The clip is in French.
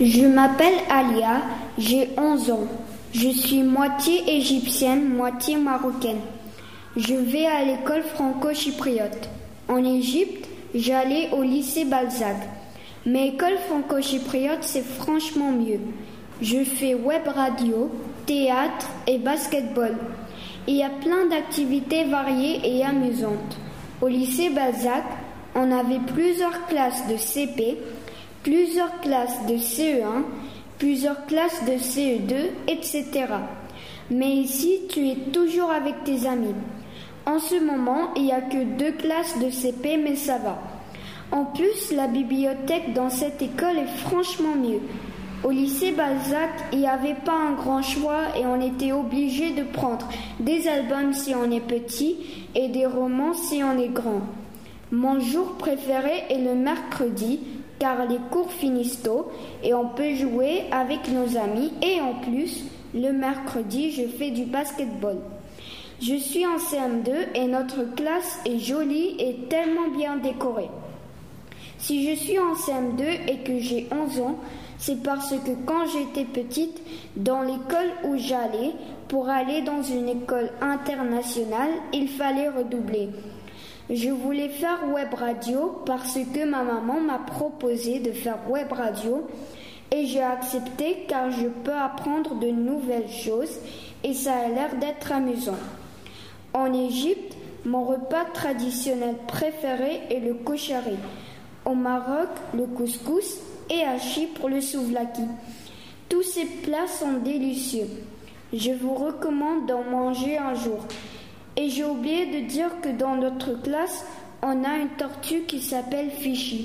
Je m'appelle Alia, j'ai 11 ans. Je suis moitié égyptienne, moitié marocaine. Je vais à l'école franco-chypriote. En Égypte, j'allais au lycée Balzac. Mais école franco-chypriote, c'est franchement mieux. Je fais web radio, théâtre et basketball. Il y a plein d'activités variées et amusantes. Au lycée Balzac, on avait plusieurs classes de CP plusieurs classes de CE1, plusieurs classes de CE2, etc. Mais ici, tu es toujours avec tes amis. En ce moment, il n'y a que deux classes de CP, mais ça va. En plus, la bibliothèque dans cette école est franchement mieux. Au lycée Balzac, il n'y avait pas un grand choix et on était obligé de prendre des albums si on est petit et des romans si on est grand. Mon jour préféré est le mercredi car les cours finissent tôt et on peut jouer avec nos amis et en plus, le mercredi, je fais du basketball. Je suis en CM2 et notre classe est jolie et tellement bien décorée. Si je suis en CM2 et que j'ai 11 ans, c'est parce que quand j'étais petite, dans l'école où j'allais, pour aller dans une école internationale, il fallait redoubler. Je voulais faire web radio parce que ma maman m'a proposé de faire web radio et j'ai accepté car je peux apprendre de nouvelles choses et ça a l'air d'être amusant. En Égypte, mon repas traditionnel préféré est le koshari. Au Maroc, le couscous et à Chypre, le souvlaki. Tous ces plats sont délicieux. Je vous recommande d'en manger un jour. Et j'ai oublié de dire que dans notre classe, on a une tortue qui s'appelle Fishy.